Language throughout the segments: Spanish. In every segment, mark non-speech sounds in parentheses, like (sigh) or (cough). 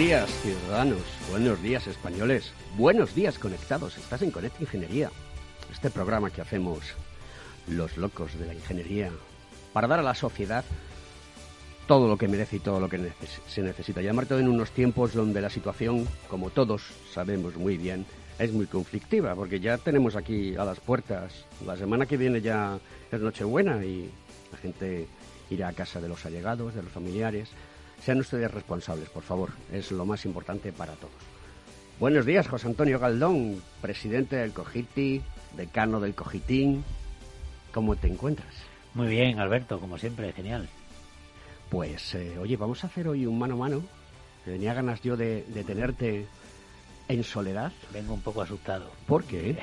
Días, ciudadanos. Buenos días, españoles. Buenos días, conectados. Estás en Conecta Ingeniería. Este programa que hacemos los locos de la ingeniería para dar a la sociedad todo lo que merece y todo lo que se necesita. Además todo en unos tiempos donde la situación, como todos sabemos muy bien, es muy conflictiva, porque ya tenemos aquí a las puertas. La semana que viene ya es Nochebuena y la gente irá a casa de los allegados, de los familiares. Sean ustedes responsables, por favor. Es lo más importante para todos. Buenos días, José Antonio Galdón, presidente del Cogiti, decano del Cogitín. ¿Cómo te encuentras? Muy bien, Alberto, como siempre, genial. Pues, eh, oye, vamos a hacer hoy un mano a mano. Tenía ganas yo de, de tenerte en soledad. Vengo un poco asustado. ¿Por qué?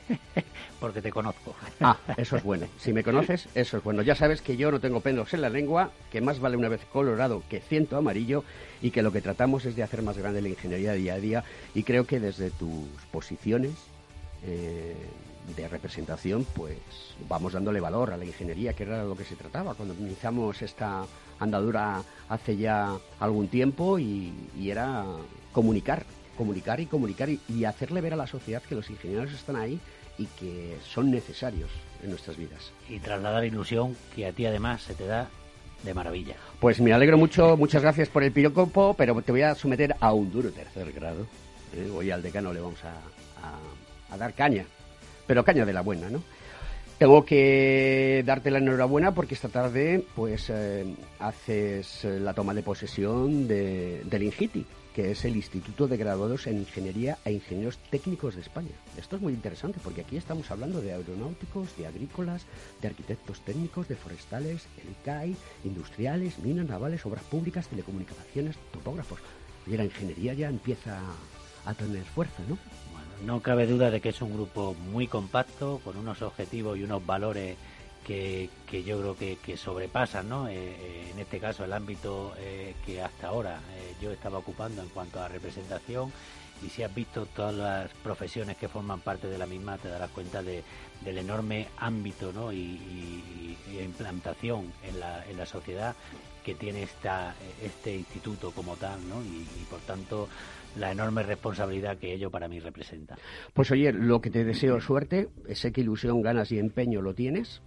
(laughs) Porque te conozco. Ah, eso es bueno. Si me conoces, eso es bueno. Ya sabes que yo no tengo pelos en la lengua, que más vale una vez colorado que ciento amarillo y que lo que tratamos es de hacer más grande la ingeniería día a día y creo que desde tus posiciones eh, de representación, pues vamos dándole valor a la ingeniería, que era lo que se trataba cuando iniciamos esta andadura hace ya algún tiempo y, y era comunicar, comunicar y comunicar y, y hacerle ver a la sociedad que los ingenieros están ahí y que son necesarios en nuestras vidas. Y trasladar ilusión que a ti además se te da de maravilla. Pues me alegro mucho, muchas gracias por el pirocopo, pero te voy a someter a un duro tercer grado. ¿eh? Hoy al decano le vamos a, a, a dar caña, pero caña de la buena, ¿no? Tengo que darte la enhorabuena porque esta tarde pues eh, haces eh, la toma de posesión de, del INGITI, que es el Instituto de Graduados en Ingeniería e Ingenieros Técnicos de España. Esto es muy interesante porque aquí estamos hablando de aeronáuticos, de agrícolas, de arquitectos técnicos, de forestales, el ICAI, industriales, minas, navales, obras públicas, telecomunicaciones, topógrafos. Y la ingeniería ya empieza a tener fuerza, ¿no? Bueno, no cabe duda de que es un grupo muy compacto, con unos objetivos y unos valores que, yo creo que, que sobrepasan, ¿no? Eh, eh, en este caso, el ámbito eh, que hasta ahora yo estaba ocupando en cuanto a representación. Y si has visto todas las profesiones que forman parte de la misma, te darás cuenta de, del enorme ámbito ¿no? y implantación en la, en la sociedad que tiene esta, este instituto como tal, ¿no? Y, y, por tanto la enorme responsabilidad que ello para mí representa. Pues oye, lo que te deseo suerte, sé que ilusión, ganas y empeño lo tienes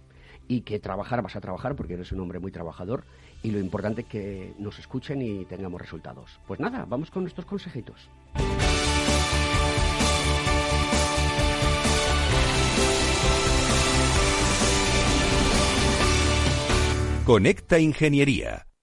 y que trabajar vas a trabajar porque eres un hombre muy trabajador y lo importante es que nos escuchen y tengamos resultados. Pues nada, vamos con nuestros consejitos. Conecta Ingeniería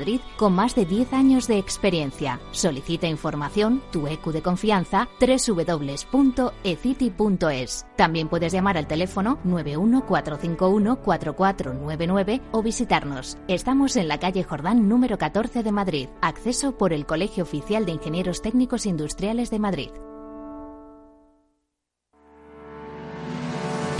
Madrid con más de 10 años de experiencia. Solicita información, tu EQ de confianza, www.ecity.es. También puedes llamar al teléfono 914514499 o visitarnos. Estamos en la calle Jordán número 14 de Madrid. Acceso por el Colegio Oficial de Ingenieros Técnicos Industriales de Madrid.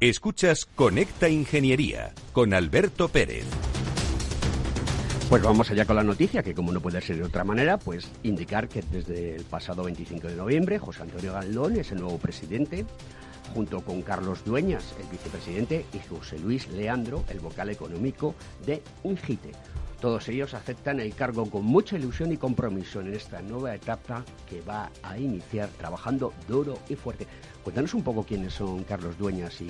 Escuchas Conecta Ingeniería con Alberto Pérez. Pues vamos allá con la noticia, que como no puede ser de otra manera, pues indicar que desde el pasado 25 de noviembre José Antonio Galdón es el nuevo presidente, junto con Carlos Dueñas, el vicepresidente, y José Luis Leandro, el vocal económico de Ingite. Todos ellos aceptan el cargo con mucha ilusión y compromiso en esta nueva etapa que va a iniciar trabajando duro y fuerte. Cuéntanos un poco quiénes son Carlos Dueñas y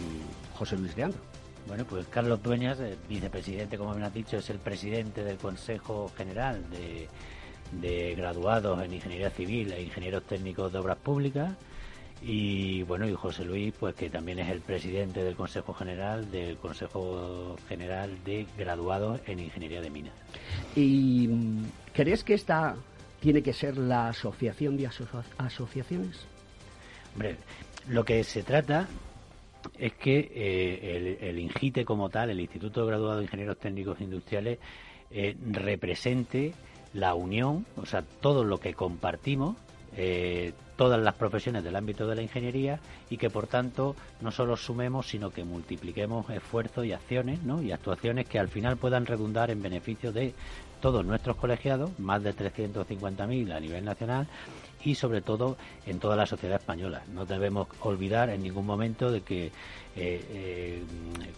José Luis Leandro. Bueno, pues Carlos Dueñas, vicepresidente, como me has dicho, es el presidente del Consejo General de, Graduados en Ingeniería Civil e Ingenieros Técnicos de Obras Públicas. Y bueno, y José Luis, pues que también es el presidente del Consejo General del Consejo General de Graduados en Ingeniería de Minas. ¿Y crees que esta tiene que ser la asociación de asociaciones? Hombre, lo que se trata es que eh, el, INGITE como tal, el Instituto de Graduados de Ingenieros Técnicos Industriales, eh, represente la unión, o sea, todo lo que compartimos, eh, todas las profesiones del ámbito de la ingeniería y que por tanto no solo sumemos sino que multipliquemos esfuerzos y acciones ¿no? y actuaciones que al final puedan redundar en beneficio de todos nuestros colegiados, más de 350.000 a nivel nacional y sobre todo en toda la sociedad española. No debemos olvidar en ningún momento de que eh, eh,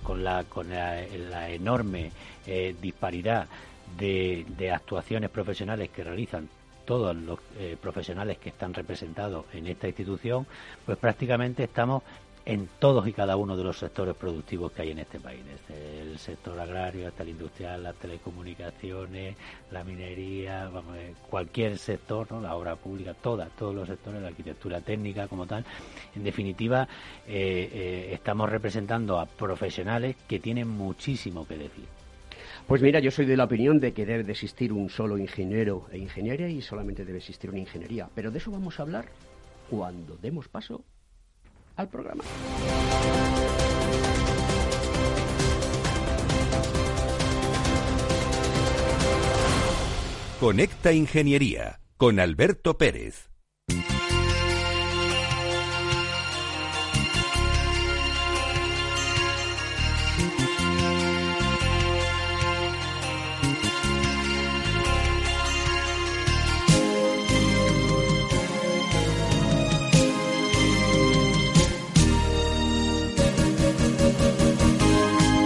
con, la, con la, enorme eh, disparidad de, de, actuaciones profesionales que realizan todos los profesionales que están representados en esta institución, pues prácticamente estamos en todos y cada uno de los sectores productivos que hay en este país, desde el sector agrario hasta el industrial, las telecomunicaciones, la minería, eh, cualquier sector, ¿no? la obra pública, toda, todos los sectores, la arquitectura técnica como tal. En definitiva, eh, eh, estamos representando a profesionales que tienen muchísimo que decir. Pues mira, yo soy de la opinión de que debe de existir un solo ingeniero e ingeniera y solamente debe existir una ingeniería. Pero de eso vamos a hablar cuando demos paso al programa. Conecta Ingeniería con Alberto Pérez.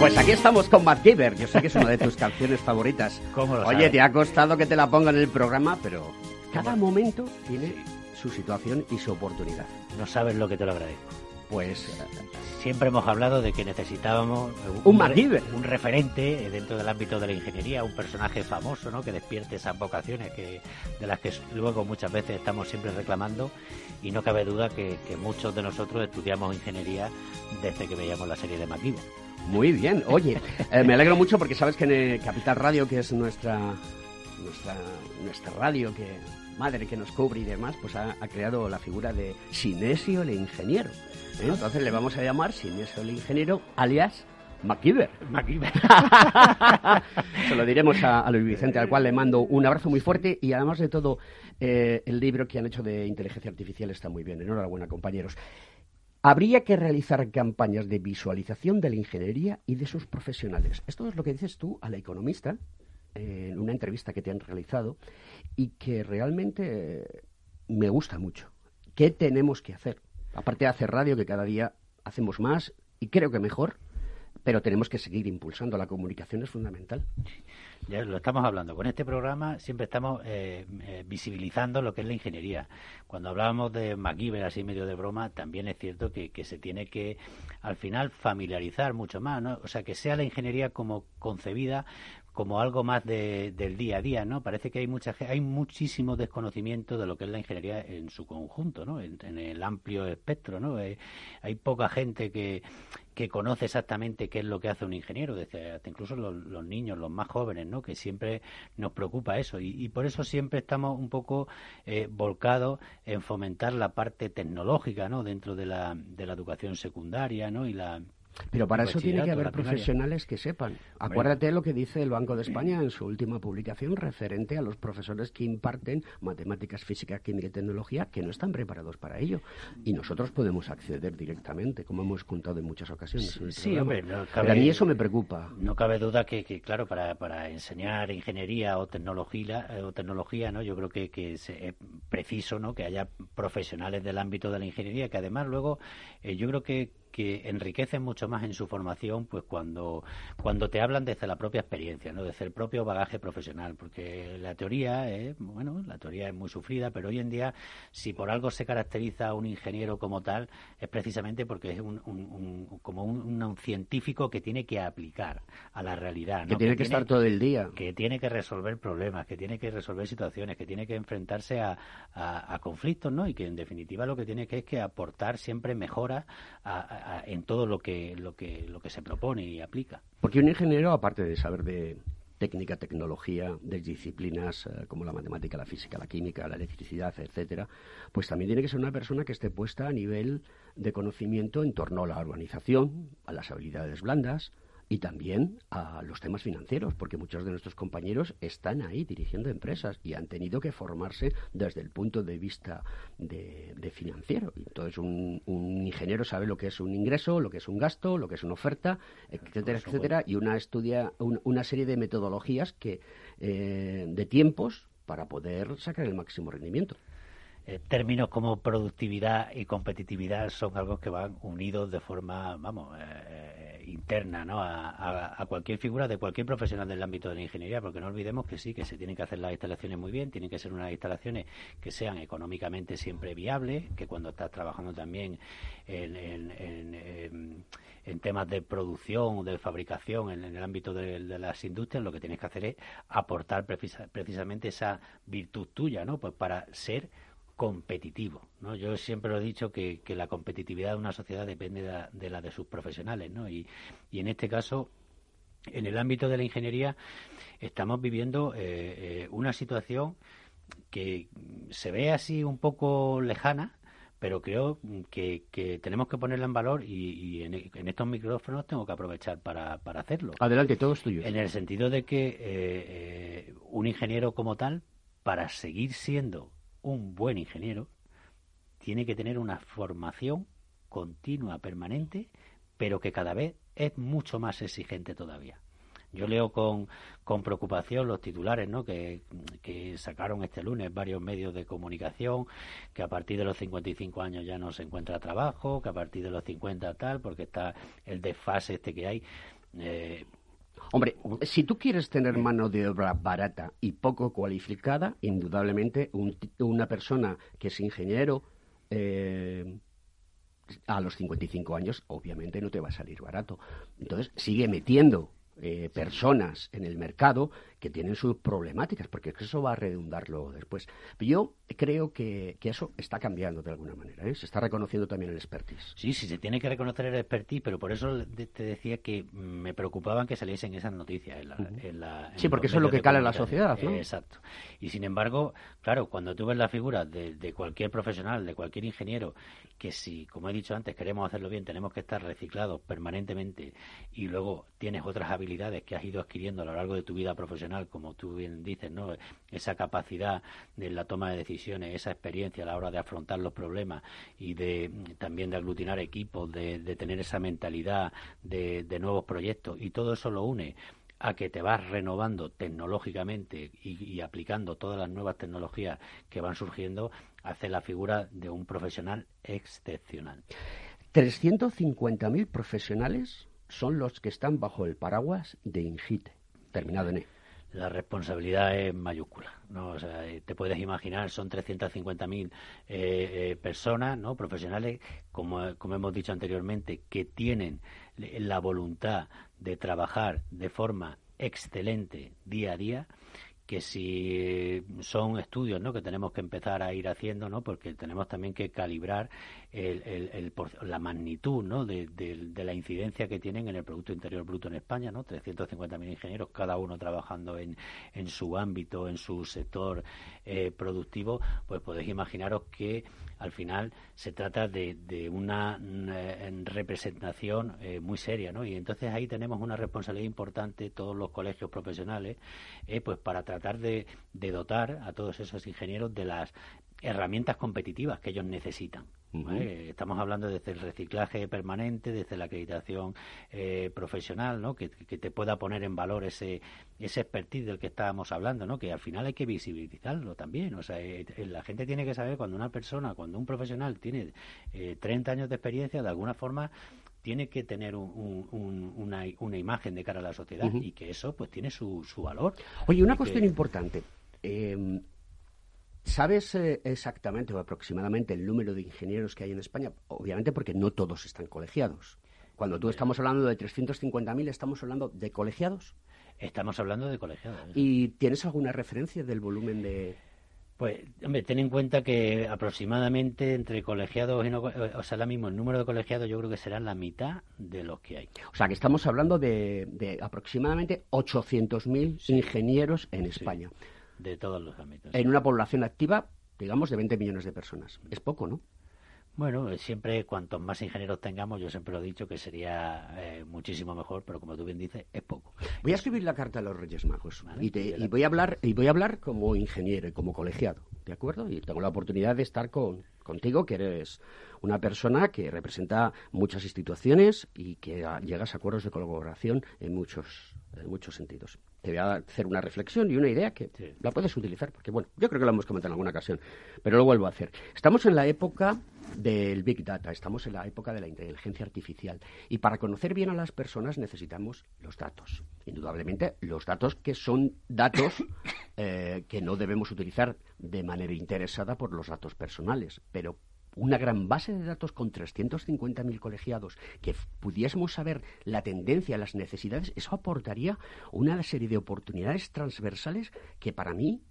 Pues aquí estamos con Matt Giver. Yo sé que es una de tus canciones favoritas. (laughs) Oye, te ha costado que te la pongan en el programa, pero cada momento tiene su situación y su oportunidad. No sabes lo que te lo agradezco. Pues siempre hemos hablado de que necesitábamos un, un, un referente dentro del ámbito de la ingeniería, un personaje famoso, ¿no? Que despierte esas vocaciones que de las que luego muchas veces estamos siempre reclamando y no cabe duda que, muchos de nosotros estudiamos ingeniería desde que veíamos la serie de MacGyver. Muy bien, oye, eh, me alegro mucho porque sabes que en Capital Radio, que es nuestra, nuestra, nuestra radio que madre que nos cubre y demás, pues ha, creado la figura de Sinesio el ingeniero. ¿eh? Entonces le vamos a llamar Sinesio el ingeniero, alias MacGyver. (laughs) Se lo diremos a, Luis Vicente, al cual le mando un abrazo muy fuerte y además de todo, eh, el libro que han hecho de inteligencia artificial está muy bien. Enhorabuena, compañeros. Habría que realizar campañas de visualización de la ingeniería y de sus profesionales. Esto es lo que dices tú a la economista eh, en una entrevista que te han realizado y que realmente eh, me gusta mucho. ¿Qué tenemos que hacer? Aparte de hacer radio, que cada día hacemos más y creo que mejor, pero tenemos que seguir impulsando. La comunicación es fundamental. Ya lo estamos hablando. Con este programa siempre estamos eh, eh, visibilizando lo que es la ingeniería. Cuando hablábamos de MacGyver, así medio de broma, también es cierto que, que, se tiene que, al final, familiarizar mucho más. ¿no? O sea, que sea la ingeniería como concebida como algo más del día a día, ¿no? Parece que hay mucha hay muchísimo desconocimiento de lo que es la ingeniería en su conjunto, ¿no? En, el amplio espectro, ¿no? Hay, poca gente que, que conoce exactamente qué es lo que hace un ingeniero, desde hasta incluso los, niños, los más jóvenes, ¿no? Que siempre nos preocupa eso y, por eso siempre estamos un poco eh, volcados en fomentar la parte tecnológica, ¿no? Dentro de la, de la educación secundaria, ¿no? Y la Pero para eso tiene que haber profesionales que sepan. Acuérdate lo que dice el Banco de España en su última publicación referente a los profesores que imparten matemáticas, física, química y tecnología que no están preparados para ello. Y nosotros podemos acceder directamente, como hemos contado en muchas ocasiones. Sí, hombre, Pero a mí eso me preocupa. No cabe duda que, claro, para, para, enseñar ingeniería o tecnología, o tecnología ¿no? yo creo que, que es preciso ¿no? que haya profesionales del ámbito de la ingeniería, que además luego eh, yo creo que que enriquecen mucho más en su formación pues cuando, cuando te hablan desde la propia experiencia, ¿no? desde el propio bagaje profesional, porque la teoría, es, bueno, la teoría es muy sufrida, pero hoy en día si por algo se caracteriza a un ingeniero como tal es precisamente porque es un, como un, científico que tiene que aplicar a la realidad, que tiene que, estar todo el día, que tiene que resolver problemas, que tiene que resolver situaciones, que tiene que enfrentarse a, a, conflictos, ¿no? Y que en definitiva lo que tiene que es que aportar siempre mejora a en todo lo que, lo, que, lo que se propone y aplica. Porque un ingeniero, aparte de saber de técnica, tecnología, de disciplinas eh, como la matemática, la física, la química, la electricidad, etcétera, pues también tiene que ser una persona que esté puesta a nivel de conocimiento en torno a la organización, a las habilidades blandas, y también a los temas financieros, porque muchos de nuestros compañeros están ahí dirigiendo empresas y han tenido que formarse desde el punto de vista de, financiero. Entonces, un, ingeniero sabe lo que es un ingreso, lo que es un gasto, lo que es una oferta, etcétera, etcétera, y una estudia una serie de metodologías que eh, de tiempos para poder sacar el máximo rendimiento. Eh, términos como productividad y competitividad son algo que van unidos de forma, vamos, eh, interna, ¿no? A, cualquier figura de cualquier profesional del ámbito de la ingeniería, porque no olvidemos que sí, que se tienen que hacer las instalaciones muy bien, tienen que ser unas instalaciones que sean económicamente siempre viables, que cuando estás trabajando también en, temas de producción, de fabricación, en, el ámbito de, las industrias, lo que tienes que hacer es aportar precisamente esa virtud tuya, ¿no? Pues para ser competitivo. ¿no? Yo siempre lo he dicho que, la competitividad de una sociedad depende de la de, sus profesionales. ¿no? Y, y, en este caso, en el ámbito de la ingeniería, estamos viviendo eh, eh, una situación que se ve así un poco lejana, pero creo que, tenemos que ponerla en valor y, en, estos micrófonos tengo que aprovechar para, para hacerlo. Adelante, todo es tuyo. En el sentido de que eh, un ingeniero como tal, para seguir siendo un buen ingeniero tiene que tener una formación continua, permanente, pero que cada vez es mucho más exigente todavía. Yo leo con, con preocupación los titulares ¿no? que, sacaron este lunes varios medios de comunicación, que a partir de los 55 años ya no se encuentra trabajo, que a partir de los 50 tal, porque está el desfase este que hay. Eh, Hombre, si tú quieres tener mano de obra barata y poco cualificada, indudablemente una persona que es ingeniero eh, a los 55 años, obviamente no te va a salir barato. Entonces, sigue metiendo eh, personas en el mercado que tienen sus problemáticas, porque eso va a redundarlo después. Yo creo que, eso está cambiando de alguna manera, ¿eh? se está reconociendo también el expertise. Sí, sí, se tiene que reconocer el expertise, pero por eso te decía que me preocupaban que saliesen esas noticias en la... sí, porque eso es lo que cala en la sociedad, ¿no? exacto. Y sin embargo, claro, cuando tú ves la figura de, de cualquier profesional, de cualquier ingeniero, que si, como he dicho antes, queremos hacerlo bien, tenemos que estar reciclados permanentemente y luego tienes otras habilidades que has ido adquiriendo a lo largo de tu vida profesional, como tú bien dices, ¿no? Esa capacidad de la toma de decisiones, esa experiencia a la hora de afrontar los problemas y de también de aglutinar equipos, de, tener esa mentalidad de, nuevos proyectos y todo eso lo une a que te vas renovando tecnológicamente y, aplicando todas las nuevas tecnologías que van surgiendo, hace la figura de un profesional excepcional. 350.000 profesionales son los que están bajo el paraguas de INGITE, terminado en E la responsabilidad es mayúscula. ¿no? O sea, eh, te puedes imaginar, son 350.000 eh, eh, personas, ¿no? profesionales, como, como hemos dicho anteriormente, que tienen la voluntad de trabajar de forma excelente día a día que si son estudios ¿no? que tenemos que empezar a ir haciendo, ¿no? porque tenemos también que calibrar el, la magnitud ¿no? De, la incidencia que tienen en el Producto Interior Bruto en España, ¿no? 350.000 ingenieros, cada uno trabajando en, en su ámbito, en su sector eh, productivo, pues podéis imaginaros que al final se trata de, una, eh, representación eh, muy seria, ¿no? Y entonces ahí tenemos una responsabilidad importante todos los colegios profesionales, eh, pues para tratar de, de dotar a todos esos ingenieros de las herramientas competitivas que ellos necesitan. Estamos hablando desde el reciclaje permanente, desde la acreditación eh, profesional, ¿no? Que, te pueda poner en valor ese, ese expertise del que estábamos hablando, ¿no? que al final hay que visibilizarlo también. O sea, eh, eh, la gente tiene que saber cuando una persona, cuando un profesional tiene 30 años de experiencia, de alguna forma tiene que tener una, una, imagen de cara a la sociedad y que eso pues tiene su, su valor. Oye, una cuestión importante. Eh, ¿Sabes eh, exactamente o aproximadamente el número de ingenieros que hay en España? Obviamente porque no todos están colegiados. Cuando tú estamos hablando de 350.000, ¿estamos hablando de colegiados? Estamos hablando de colegiados. ¿Y tienes alguna referencia del volumen de...? Pues, hombre, ten en cuenta que aproximadamente entre colegiados y no... O sea, ahora mismo el número de colegiados yo creo que será la mitad de los que hay. O sea, que estamos hablando de, aproximadamente 800.000 ingenieros en España de todos los ámbitos. En una población activa, digamos, de 20 millones de personas. Es poco, ¿no? Bueno, siempre cuantos más ingenieros tengamos, yo siempre lo he dicho que sería eh, muchísimo mejor, pero como tú bien dices, es poco. Voy a escribir la carta a los Reyes Magos y, voy a hablar y voy a hablar como ingeniero y como colegiado, ¿de acuerdo? Y tengo la oportunidad de estar con, contigo, que eres una persona que representa muchas instituciones y que llegas a acuerdos de colaboración en muchos, en muchos sentidos te voy a hacer una reflexión y una idea que la puedes utilizar, porque bueno, yo creo que lo hemos comentado en alguna ocasión, pero lo vuelvo a hacer. Estamos en la época del Big Data, estamos en la época de la inteligencia artificial y para conocer bien a las personas necesitamos los datos. Indudablemente, los datos que son datos eh, que no debemos utilizar de manera interesada por los datos personales, pero una gran base de datos con 350.000 colegiados, que pudiésemos saber la tendencia, las necesidades, eso aportaría una serie de oportunidades transversales que para mí,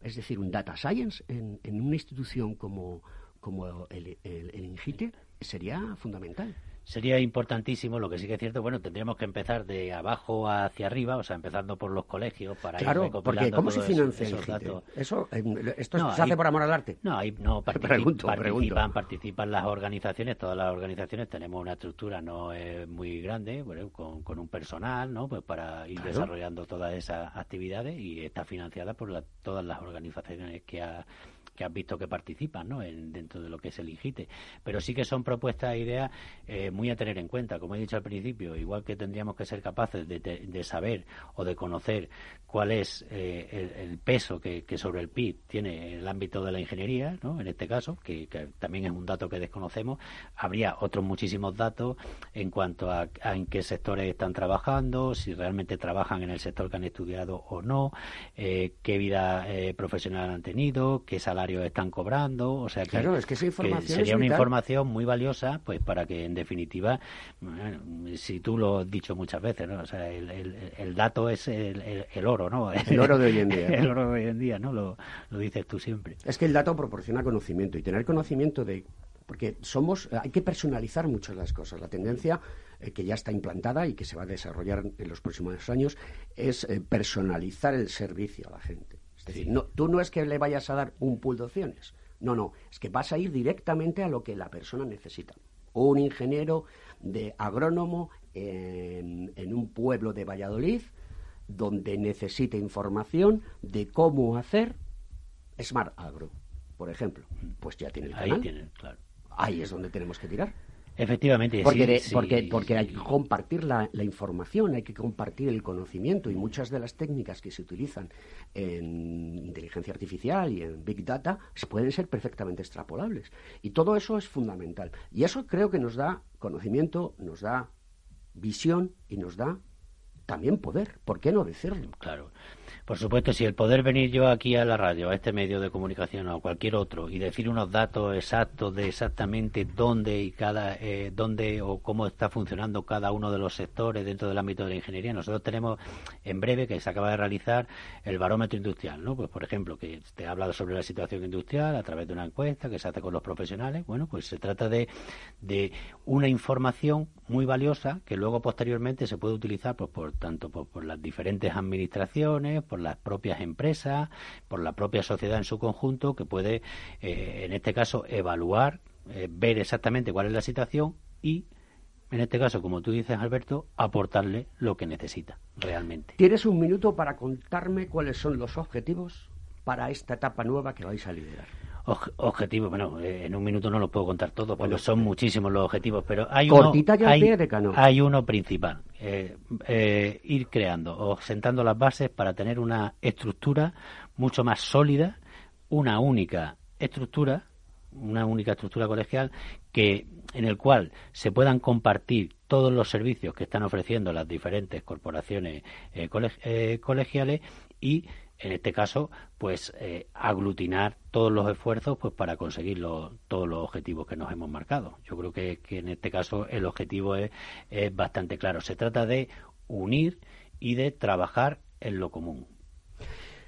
es decir, un data science en, una institución como, como el, el, el INGITE sería fundamental sería importantísimo. Lo que sí que es cierto, bueno, tendríamos que empezar de abajo hacia arriba, o sea, empezando por los colegios para ir recopilando porque ¿cómo se financia esos datos. Eso, eh, esto se hace por amor al arte. No, hay, no (laughs) participan, participan las organizaciones, todas las organizaciones tenemos una estructura no es muy grande, bueno, con, con, un personal, ¿no? Pues para ir desarrollando todas esas actividades y está financiada por todas las organizaciones que ha que has visto que participan ¿no? en, dentro de lo que es el IGITE. Pero sí que son propuestas e ideas eh, muy a tener en cuenta. Como he dicho al principio, igual que tendríamos que ser capaces de, saber o de conocer cuál es eh, el, peso que, sobre el PIB tiene el ámbito de la ingeniería, ¿no? en este caso, que, también es un dato que desconocemos. Habría otros muchísimos datos en cuanto a, en qué sectores están trabajando, si realmente trabajan en el sector que han estudiado o no, eh, qué vida profesional han tenido, qué salario están cobrando, o sea que, sería una información muy valiosa, pues para que en definitiva, si tú lo has dicho muchas veces, ¿no? o sea, el, dato es el, oro, ¿no? (laughs) El oro de hoy en día. (laughs) el oro de hoy en día, ¿no? Lo, lo dices tú siempre. Es que el dato proporciona conocimiento y tener conocimiento de porque somos hay que personalizar muchas las cosas. La tendencia eh, que ya está implantada y que se va a desarrollar en los próximos años es eh, personalizar el servicio a la gente. Es decir, no, tú no es que le vayas a dar un pool de opciones. No, no, es que vas a ir directamente a lo que la persona necesita. Un ingeniero de agrónomo en, en un pueblo de Valladolid donde necesite información de cómo hacer Smart Agro, por ejemplo. Pues ya tiene el canal. Ahí tiene, claro. Ahí es donde tenemos que tirar. Efectivamente, porque, porque, porque hay que compartir la, información, hay que compartir el conocimiento y muchas de las técnicas que se utilizan en inteligencia artificial y en Big Data pueden ser perfectamente extrapolables. Y todo eso es fundamental. Y eso creo que nos da conocimiento, nos da visión y nos da también poder. ¿Por qué no decirlo? Claro. Por supuesto, si el poder venir yo aquí a la radio, a este medio de comunicación o a cualquier otro y decir unos datos exactos de exactamente dónde y cada eh, dónde o cómo está funcionando cada uno de los sectores dentro del ámbito de la ingeniería, nosotros tenemos en breve que se acaba de realizar el barómetro industrial, ¿no? Pues por ejemplo, que te ha hablado sobre la situación industrial a través de una encuesta que se hace con los profesionales. Bueno, pues se trata de, de una información muy valiosa que luego posteriormente se puede utilizar pues por tanto por las diferentes administraciones por las propias empresas, por la propia sociedad en su conjunto, que puede, eh, en este caso, evaluar, eh, ver exactamente cuál es la situación y en este caso, como tú dices, Alberto, aportarle lo que necesita realmente. ¿Tienes un minuto para contarme cuáles son los objetivos para esta etapa nueva que vais a liderar? Objetivos, bueno, eh, en un minuto no los puedo contar todos, porque son muchísimos los objetivos, pero hay uno, hay, uno principal, eh, eh, ir creando o sentando las bases para tener una estructura mucho más sólida, una única estructura, una única estructura colegial que en el cual se puedan compartir todos los servicios que están ofreciendo las diferentes corporaciones colegiales y en este caso, pues eh, aglutinar todos los esfuerzos pues para conseguir todos los objetivos que nos hemos marcado. Yo creo que, en este caso el objetivo es, bastante claro. Se trata de unir y de trabajar en lo común.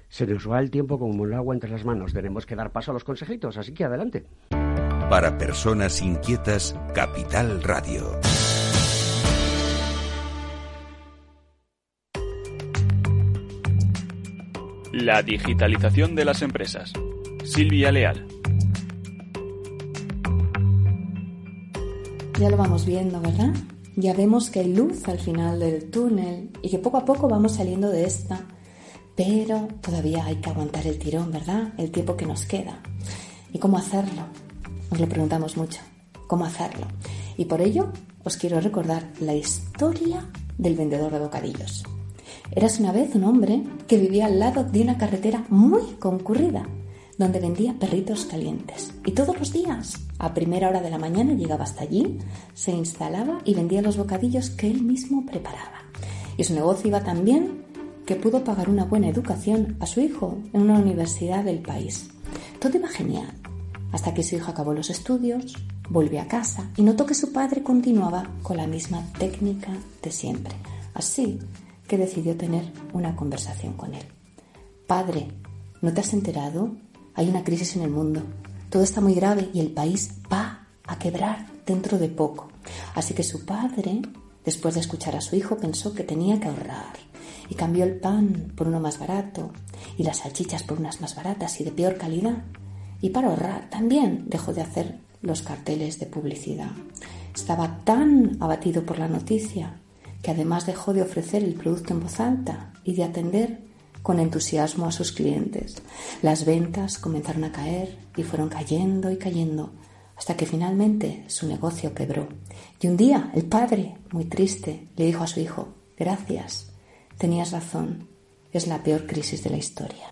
Se nos va el tiempo como el agua entre las manos. Tenemos que dar paso a los consejitos, así que adelante. Para personas inquietas, Capital Radio. La digitalización de las empresas. Silvia Leal. Ya lo vamos viendo, ¿verdad? Ya vemos que hay luz al final del túnel y que poco a poco vamos saliendo de esta, pero todavía hay que aguantar el tirón, ¿verdad? El tiempo que nos queda. ¿Y cómo hacerlo? Nos lo preguntamos mucho. ¿Cómo hacerlo? Y por ello os quiero recordar la historia del vendedor de bocadillos. Eras una vez un hombre que vivía al lado de una carretera muy concurrida, donde vendía perritos calientes. Y todos los días, a primera hora de la mañana, llegaba hasta allí, se instalaba y vendía los bocadillos que él mismo preparaba. Y su negocio iba tan bien que pudo pagar una buena educación a su hijo en una universidad del país. Todo iba genial, hasta que su hijo acabó los estudios, volvió a casa y notó que su padre continuaba con la misma técnica de siempre. Así que decidió tener una conversación con él. Padre, ¿no te has enterado? Hay una crisis en el mundo. Todo está muy grave y el país va a quebrar dentro de poco. Así que su padre, después de escuchar a su hijo, pensó que tenía que ahorrar y cambió el pan por uno más barato y las salchichas por unas más baratas y de peor calidad. Y para ahorrar también dejó de hacer los carteles de publicidad. Estaba tan abatido por la noticia que además dejó de ofrecer el producto en voz alta y de atender con entusiasmo a sus clientes. Las ventas comenzaron a caer y fueron cayendo y cayendo hasta que finalmente su negocio quebró. Y un día el padre, muy triste, le dijo a su hijo, gracias, tenías razón, es la peor crisis de la historia.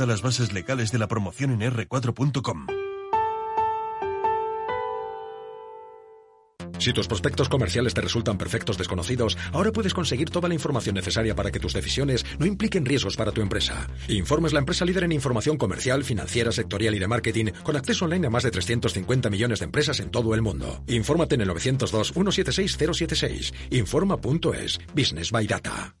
las bases legales de la promoción en r4.com. Si tus prospectos comerciales te resultan perfectos desconocidos, ahora puedes conseguir toda la información necesaria para que tus decisiones no impliquen riesgos para tu empresa. Informes la empresa líder en información comercial, financiera, sectorial y de marketing, con acceso online a más de 350 millones de empresas en todo el mundo. Infórmate en el 902 176 076. Informa.es. Business by Data.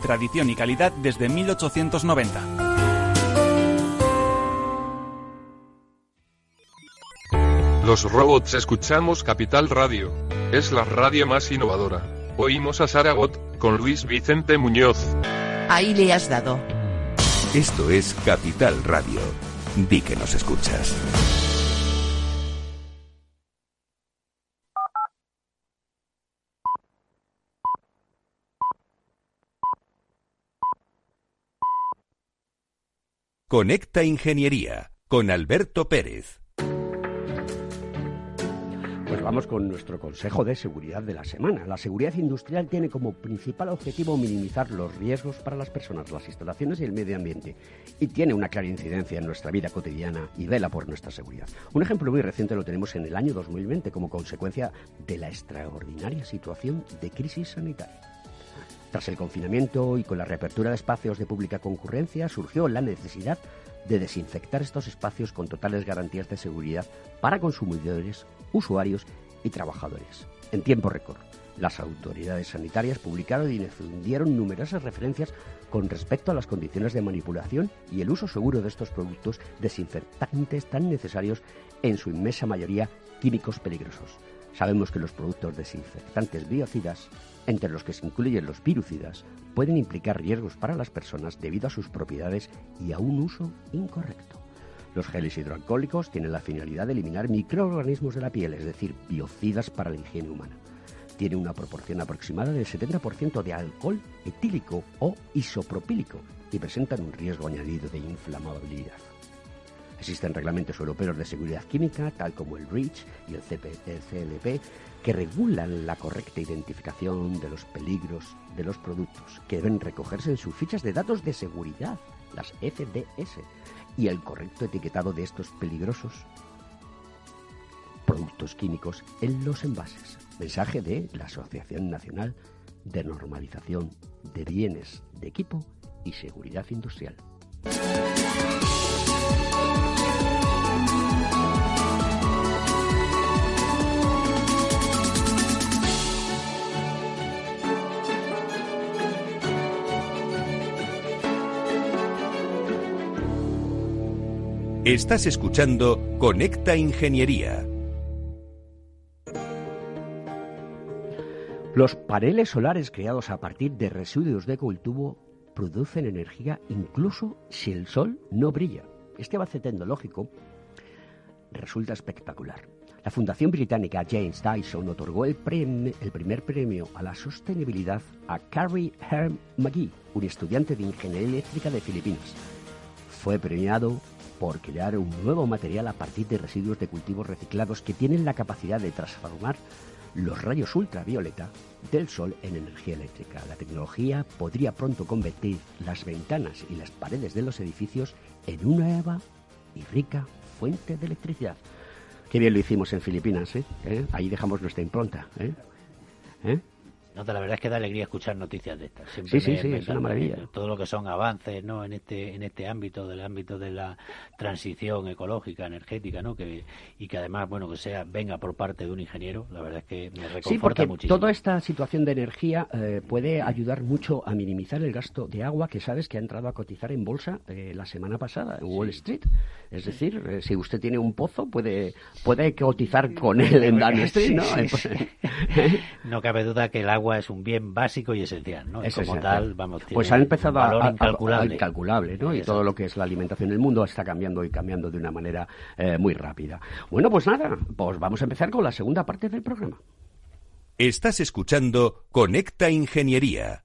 tradición y calidad desde 1890. Los robots escuchamos Capital Radio. Es la radio más innovadora. Oímos a Saragot, con Luis Vicente Muñoz. Ahí le has dado. Esto es Capital Radio. Di que nos escuchas. Conecta Ingeniería con Alberto Pérez. Pues vamos con nuestro consejo de seguridad de la semana. La seguridad industrial tiene como principal objetivo minimizar los riesgos para las personas, las instalaciones y el medio ambiente. Y tiene una clara incidencia en nuestra vida cotidiana y vela por nuestra seguridad. Un ejemplo muy reciente lo tenemos en el año 2020 como consecuencia de la extraordinaria situación de crisis sanitaria. Tras el confinamiento y con la reapertura de espacios de pública concurrencia, surgió la necesidad de desinfectar estos espacios con totales garantías de seguridad para consumidores, usuarios y trabajadores. En tiempo récord, las autoridades sanitarias publicaron y difundieron numerosas referencias con respecto a las condiciones de manipulación y el uso seguro de estos productos desinfectantes tan necesarios, en su inmensa mayoría químicos peligrosos. Sabemos que los productos desinfectantes biocidas entre los que se incluyen los virucidas, pueden implicar riesgos para las personas debido a sus propiedades y a un uso incorrecto. Los geles hidroalcohólicos tienen la finalidad de eliminar microorganismos de la piel, es decir, biocidas para la higiene humana. Tiene una proporción aproximada del 70% de alcohol etílico o isopropílico y presentan un riesgo añadido de inflamabilidad. Existen reglamentos europeos de seguridad química, tal como el REACH y el CLP, que regulan la correcta identificación de los peligros de los productos, que deben recogerse en sus fichas de datos de seguridad, las FDS, y el correcto etiquetado de estos peligrosos productos químicos en los envases. Mensaje de la Asociación Nacional de Normalización de Bienes de Equipo y Seguridad Industrial. Estás escuchando Conecta Ingeniería. Los paneles solares creados a partir de residuos de cultivo producen energía incluso si el sol no brilla. Este avance tecnológico resulta espectacular. La Fundación Británica James Dyson otorgó el, el primer premio a la sostenibilidad a Carrie Herm McGee, un estudiante de ingeniería eléctrica de Filipinas. Fue premiado por crear un nuevo material a partir de residuos de cultivos reciclados que tienen la capacidad de transformar los rayos ultravioleta del sol en energía eléctrica. La tecnología podría pronto convertir las ventanas y las paredes de los edificios en una nueva y rica fuente de electricidad. Qué bien lo hicimos en Filipinas, ¿eh? ¿Eh? Ahí dejamos nuestra impronta, ¿eh? ¿Eh? No, la verdad es que da alegría escuchar noticias de estas. sí, sí, sí, es una maravilla. Todo lo que son avances, ¿no? En este, en este ámbito, del ámbito de la transición ecológica, energética, ¿no? Que, y que además, bueno, que sea, venga por parte de un ingeniero, la verdad es que me reconforta sí, porque muchísimo. Toda esta situación de energía eh, puede ayudar mucho a minimizar el gasto de agua que sabes que ha entrado a cotizar en bolsa eh, la semana pasada, en Wall Street. Es decir, eh, si usted tiene un pozo, puede, puede cotizar con él en Wall Street, ¿no? (laughs) (laughs) no cabe duda que el agua es un bien básico y esencial, ¿no? Es como esencial. tal, vamos, tiene Pues ha empezado un valor a, a- incalculable. a- incalculable, ¿no? Y todo lo que es la alimentación en el mundo está cambiando y cambiando de una manera eh, muy rápida. Bueno, pues nada, pues vamos a empezar con la segunda parte del programa. Estás escuchando Conecta Ingeniería.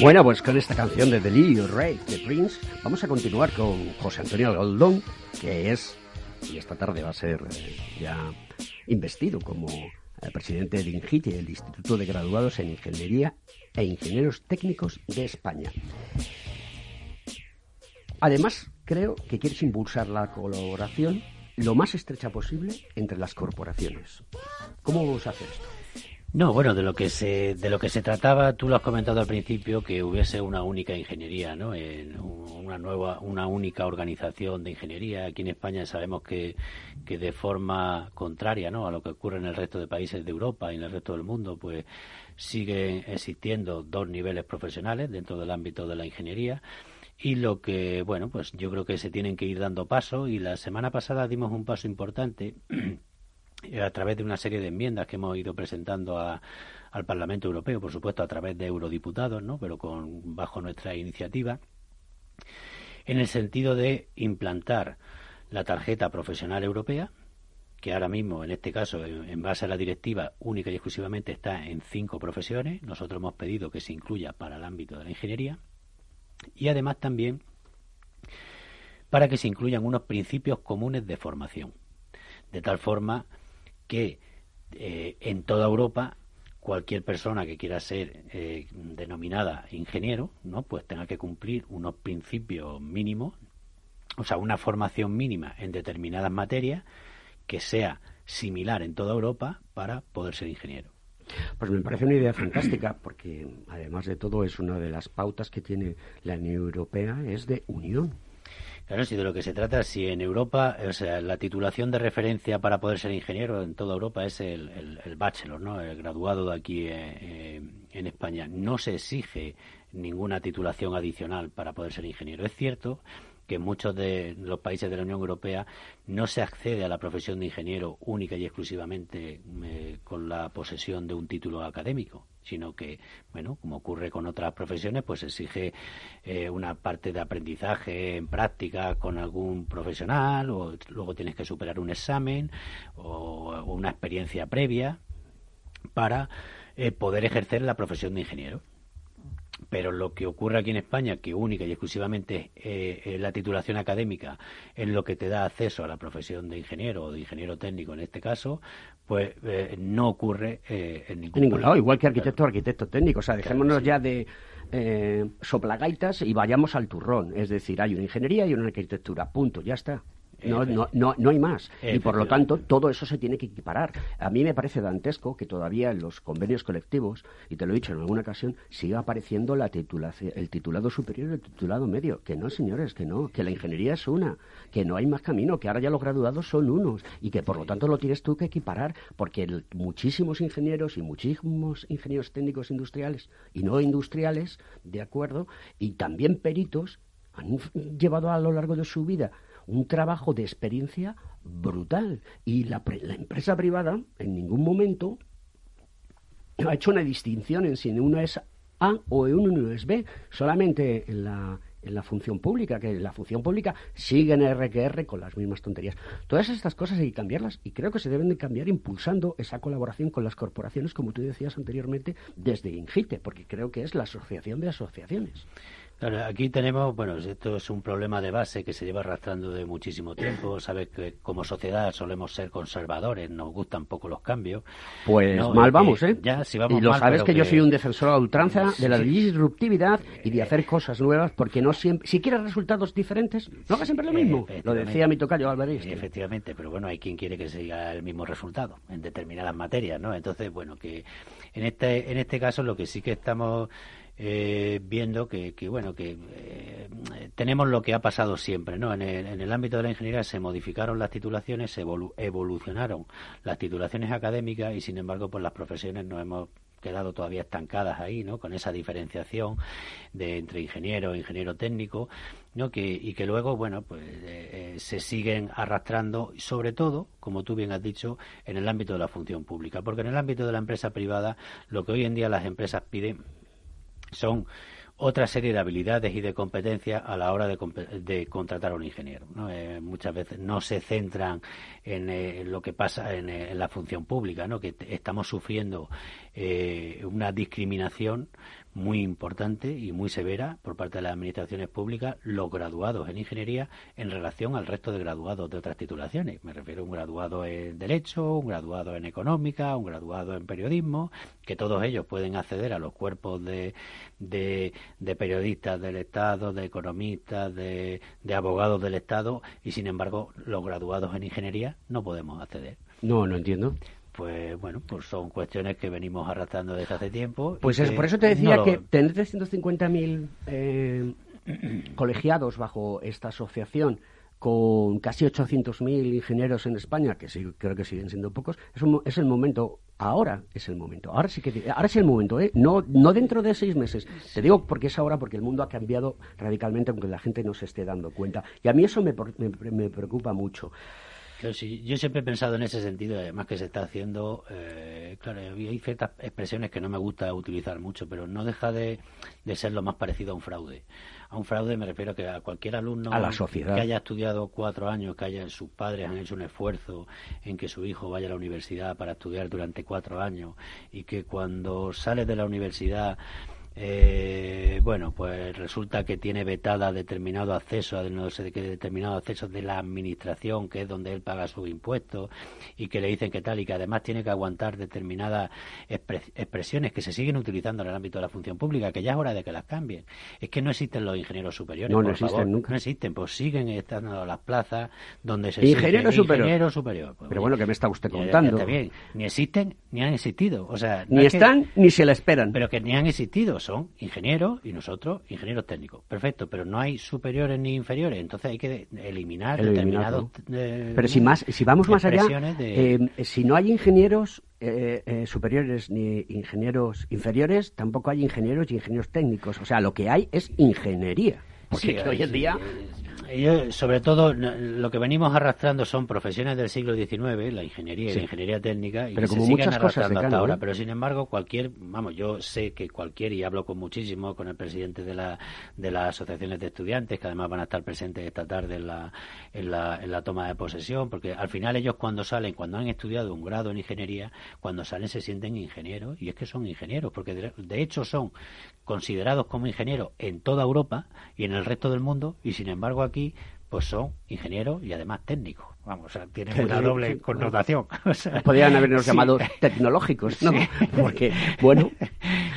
Bueno, pues con esta canción de Delirio Rave de Prince, vamos a continuar con José Antonio Goldón, que es, y esta tarde va a ser eh, ya investido como eh, presidente del INGITE, el Instituto de Graduados en Ingeniería e Ingenieros Técnicos de España. Además, creo que quieres impulsar la colaboración lo más estrecha posible entre las corporaciones. ¿Cómo vamos a hacer esto? No, bueno, de lo que se de lo que se trataba, tú lo has comentado al principio, que hubiese una única ingeniería, ¿no? En una nueva, una única organización de ingeniería. Aquí en España sabemos que, que de forma contraria, ¿no? A lo que ocurre en el resto de países de Europa y en el resto del mundo, pues siguen existiendo dos niveles profesionales dentro del ámbito de la ingeniería y lo que, bueno, pues yo creo que se tienen que ir dando paso y la semana pasada dimos un paso importante (clears throat) a través de una serie de enmiendas que hemos ido presentando al Parlamento Europeo, por supuesto a través de eurodiputados, ¿no? pero con bajo nuestra iniciativa, en el sentido de implantar la tarjeta profesional europea, que ahora mismo, en este caso, en, base a la directiva, única y exclusivamente está en cinco profesiones. Nosotros hemos pedido que se incluya para el ámbito de la ingeniería y además también para que se incluyan unos principios comunes de formación, de tal forma que eh, en toda Europa cualquier persona que quiera ser eh, denominada ingeniero, ¿no? Pues tenga que cumplir unos principios mínimos, o sea, una formación mínima en determinadas materias que sea similar en toda Europa para poder ser ingeniero. Pues me parece una idea fantástica porque además de todo es una de las pautas que tiene la Unión Europea es de unión Claro, si de lo que se trata, si en Europa, o sea, la titulación de referencia para poder ser ingeniero en toda Europa es el, el, bachelor, ¿no? El graduado de aquí eh, eh, en España. No se exige ninguna titulación adicional para poder ser ingeniero. Es cierto que en muchos de los países de la Unión Europea no se accede a la profesión de ingeniero única y exclusivamente eh, con la posesión de un título académico, sino que, bueno, como ocurre con otras profesiones, pues exige eh, una parte de aprendizaje en práctica con algún profesional, o luego tienes que superar un examen o, una experiencia previa para eh, poder ejercer la profesión de ingeniero. Pero lo que ocurre aquí en España, que única y exclusivamente eh, la titulación académica es lo que te da acceso a la profesión de ingeniero o de ingeniero técnico en este caso, pues eh, no ocurre eh, en ningún, lado. Igual que arquitecto o arquitecto técnico. O sea, dejémonos ya de eh, soplagaitas y vayamos al turrón. Es decir, hay una ingeniería y una arquitectura. Punto, ya está. No, no, no, no hay más. Y por lo tanto, todo eso se tiene que equiparar. A mí me parece dantesco que todavía en los convenios colectivos, y te lo he dicho en alguna ocasión, siga apareciendo la titulación, el titulado superior y el titulado medio. Que no, señores, que no, que la ingeniería es una, que no hay más camino, que ahora ya los graduados son unos y que por lo tanto lo tienes tú que equiparar, porque muchísimos ingenieros y muchísimos ingenieros técnicos industriales y no industriales, de acuerdo, y también peritos, han llevado a lo largo de su vida un trabajo de experiencia brutal. Y la, la empresa privada en ningún momento ha hecho una distinción en si uno es A o uno es B, solamente en la, en la función pública, que la función pública sigue en RQR con las mismas tonterías. Todas estas cosas hay que cambiarlas y creo que se deben de cambiar impulsando esa colaboración con las corporaciones, como tú decías anteriormente, desde INGITE, porque creo que es la asociación de asociaciones. Aquí tenemos, bueno, esto es un problema de base que se lleva arrastrando de muchísimo tiempo. (clears throat) Sabes que como sociedad solemos ser conservadores, nos gustan poco los cambios. Pues mal vamos, ¿eh? Ya, si vamos y lo sabes que, yo soy un defensor a ultranza de la disruptividad y de hacer cosas nuevas, porque no siempre, si quieres resultados diferentes, no hagas siempre lo mismo. Lo decía mi tocayo Álvarez. Efectivamente, pero bueno, hay quien quiere que siga el mismo resultado en determinadas materias, ¿no? Entonces, bueno, que en este en este caso lo que sí que estamos eh, viendo que, bueno que eh, tenemos lo que ha pasado siempre no en el, en el, ámbito de la ingeniería se modificaron las titulaciones se evolucionaron las titulaciones académicas y sin embargo pues las profesiones no hemos quedado todavía estancadas ahí, ¿no? Con esa diferenciación de entre ingeniero e ingeniero técnico, ¿no? Que, y que luego, bueno, pues eh, se siguen arrastrando, sobre todo, como tú bien has dicho, en el ámbito de la función pública, porque en el ámbito de la empresa privada, lo que hoy en día las empresas piden son otra serie de habilidades y de competencias a la hora de, contratar a un ingeniero. Eh, muchas veces no se centran en eh, lo que pasa en, eh, la función pública, ¿no? que estamos sufriendo una discriminación muy importante y muy severa por parte de las administraciones públicas los graduados en ingeniería en relación al resto de graduados de otras titulaciones. Me refiero a un graduado en Derecho, un graduado en Económica, un graduado en Periodismo, que todos ellos pueden acceder a los cuerpos de, de, periodistas del Estado, de economistas, de, de abogados del Estado, y sin embargo los graduados en ingeniería no podemos acceder. No, no entiendo pues bueno, pues son cuestiones que venimos arrastrando desde hace tiempo. Pues es, por eso te decía que tener 350.000 eh, (clears throat) colegiados bajo esta asociación con casi 800.000 ingenieros en España, que sí, creo que siguen siendo pocos, es, es, el momento, ahora es el momento, ahora sí que, ahora es el momento, ¿eh? no, no dentro de seis meses, te digo porque es ahora, porque el mundo ha cambiado radicalmente, aunque la gente no se esté dando cuenta, y a mí eso me, me, me preocupa mucho. Yo, sí, yo siempre he pensado en ese sentido, además que se está haciendo, eh, claro, hay ciertas expresiones que no me gusta utilizar mucho, pero no deja de, ser lo más parecido a un fraude. A un fraude me refiero a que a cualquier alumno que haya estudiado cuatro años, que haya sus padres han hecho un esfuerzo en que su hijo vaya a la universidad para estudiar durante cuatro años y que cuando sale de la universidad eh, bueno, pues resulta que tiene vetada determinado acceso a no sé de qué determinado acceso de la administración, que es donde él paga sus impuestos, y que le dicen que tal, y que además tiene que aguantar determinadas expresiones que se siguen utilizando en el ámbito de la función pública, que ya es hora de que las cambien. Es que no existen los ingenieros superiores. No, no existen nunca. No existen, pues siguen estando las plazas donde se ingeniero superior. ingeniero superior. Pues Pero bueno, ¿qué me está usted contando? Ni existen ni han existido. O sea, ni están ni se la esperan. Pero que ni han existido son ingenieros y nosotros ingenieros técnicos. Perfecto, pero no hay superiores ni inferiores, entonces hay que eliminar determinados. Eh, pero si más, si vamos más allá, eh, si no hay ingenieros eh, superiores ni ingenieros inferiores, tampoco hay ingenieros y ingenieros técnicos. O sea, lo que hay es ingeniería. Porque hoy en día sobre todo, lo que venimos arrastrando son profesiones del siglo XIX, la ingeniería y la ingeniería técnica, y pero como se muchas cosas hasta ahora. Pero sin embargo, cualquier, vamos, yo sé que cualquier, y hablo con muchísimo con el presidente de, la, de las asociaciones de estudiantes, que además van a estar presentes esta tarde en la, en la, en la toma de posesión, porque al final ellos cuando salen, cuando han estudiado un grado en ingeniería, cuando salen se sienten ingenieros, y es que son ingenieros, porque de hecho son considerados como ingenieros en toda Europa y en el resto del mundo, y sin embargo aquí pues son ingenieros y además técnicos. Vamos, o sea, tienen una doble connotación. (laughs) Podrían habernos llamado tecnológicos, ¿no? Porque, bueno. (laughs)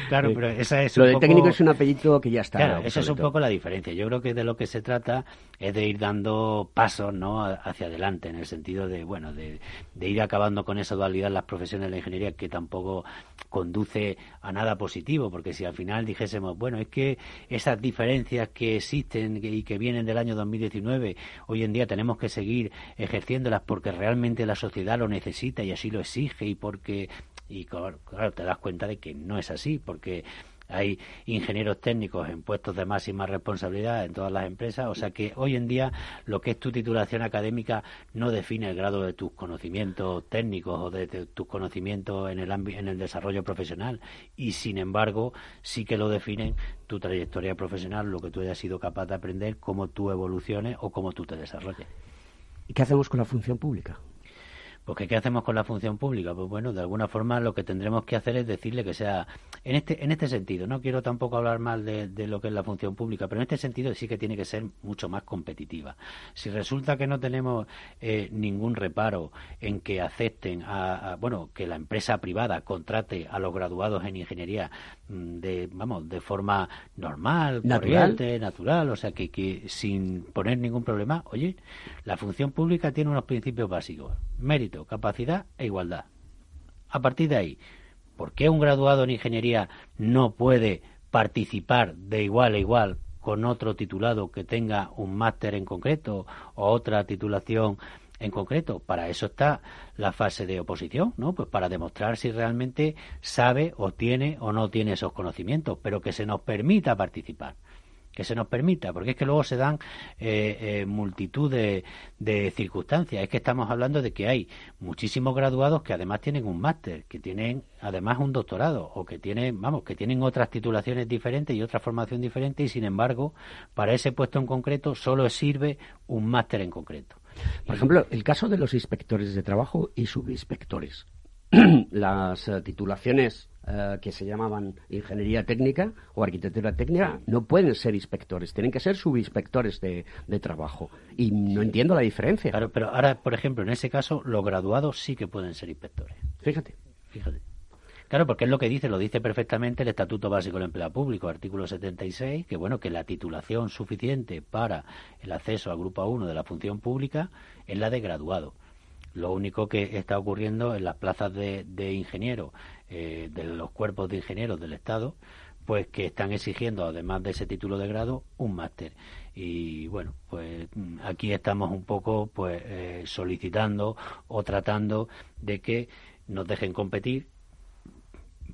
Claro, pero esa es. Lo de técnico es un apellido que ya está. Claro, esa es un poco la diferencia. Yo creo que de lo que se trata es de ir dando pasos, ¿no? Hacia adelante, en el sentido de, bueno, de, de ir acabando con esa dualidad en las profesiones de la ingeniería que tampoco conduce a nada positivo, porque si al final dijésemos, bueno, es que esas diferencias que existen y que vienen del año 2019, hoy en día tenemos que seguir ejerciéndolas porque realmente la sociedad lo necesita y así lo exige y porque y claro, te das cuenta de que no es así porque hay ingenieros técnicos en puestos de máxima responsabilidad en todas las empresas, o sea que hoy en día lo que es tu titulación académica no define el grado de tus conocimientos técnicos o de, tus conocimientos en el en el desarrollo profesional y sin embargo sí que lo definen tu trayectoria profesional, lo que tú hayas sido capaz de aprender, cómo tú evoluciones o cómo tú te desarrolles. ¿Y qué hacemos con la función pública? Porque ¿qué hacemos con la función pública? Pues bueno, de alguna forma lo que tendremos que hacer es decirle que sea, en este, en este sentido, no quiero tampoco hablar mal de, lo que es la función pública, pero en este sentido sí que tiene que ser mucho más competitiva. Si resulta que no tenemos eh, ningún reparo en que acepten, a, bueno, que la empresa privada contrate a los graduados en ingeniería mm, de, vamos, de forma normal, natural. corriente, natural, o sea, que, que sin poner ningún problema, oye, la función pública tiene unos principios básicos, mérito capacidad e igualdad. A partir de ahí, ¿por qué un graduado en ingeniería no puede participar de igual a igual con otro titulado que tenga un máster en concreto o otra titulación en concreto? Para eso está la fase de oposición, ¿no? Pues para demostrar si realmente sabe o tiene o no tiene esos conocimientos, pero que se nos permita participar que se nos permita, porque es que luego se dan eh, eh, multitud de, circunstancias. Es que estamos hablando de que hay muchísimos graduados que además tienen un máster, que tienen además un doctorado o que tienen, vamos, que tienen otras titulaciones diferentes y otra formación diferente y sin embargo para ese puesto en concreto solo sirve un máster en concreto. Por ejemplo, el caso de los inspectores de trabajo y subinspectores. (clears throat) Las eh, titulaciones eh, que se llamaban ingeniería técnica o arquitectura técnica no pueden ser inspectores, tienen que ser subinspectores de, trabajo. Y no entiendo la diferencia. Claro, pero ahora, por ejemplo, en ese caso, los graduados sí que pueden ser inspectores. Fíjate. Fíjate. Claro, porque es lo que dice, lo dice perfectamente el Estatuto Básico del Empleo Público, artículo 76, que bueno, que la titulación suficiente para el acceso al grupo 1 de la función pública es la de graduado. Lo único que está ocurriendo en las plazas de, de ingeniero eh, de los cuerpos de ingenieros del Estado, pues que están exigiendo, además de ese título de grado, un máster. Y bueno, pues mm, aquí estamos un poco pues eh, solicitando o tratando de que nos dejen competir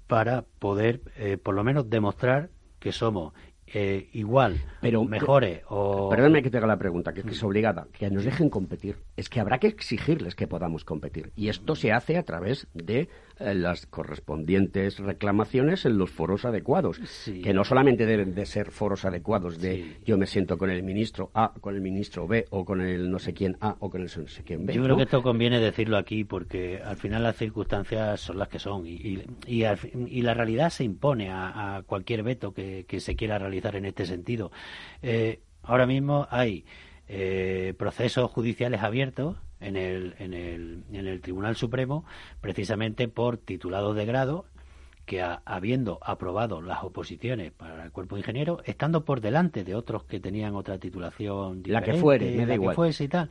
para poder, eh, por lo menos, demostrar que somos eh, igual, pero mejores o... Perdóname que te haga la pregunta, que, es obligada, que nos dejen competir. Es que habrá que exigirles que podamos competir. Y esto se hace a través de eh, las correspondientes reclamaciones en los foros adecuados. Que no solamente deben de ser foros adecuados de yo me siento con el ministro A, con el ministro B, o con el no sé quién A, o con el no sé quién B. Yo creo que esto conviene decirlo aquí porque al final las circunstancias son las que son y, y, la realidad se impone a, cualquier veto que se quiera realizar en este sentido. Eh, ahora mismo hay eh, procesos judiciales abiertos en el, en, el, en el Tribunal Supremo precisamente por titulados de grado que habiendo aprobado las oposiciones para el cuerpo de ingeniero, estando por delante de otros que tenían otra titulación diferente, la que fuere, la que fuese y tal,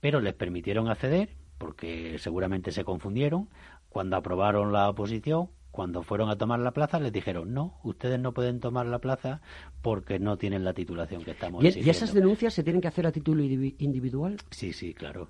pero les permitieron acceder porque seguramente se confundieron. Cuando aprobaron la oposición cuando fueron a tomar la plaza les dijeron no, ustedes no pueden tomar la plaza porque no tienen la titulación que estamos ¿Y, ¿Y esas denuncias se tienen que hacer a título individual? Sí, sí, claro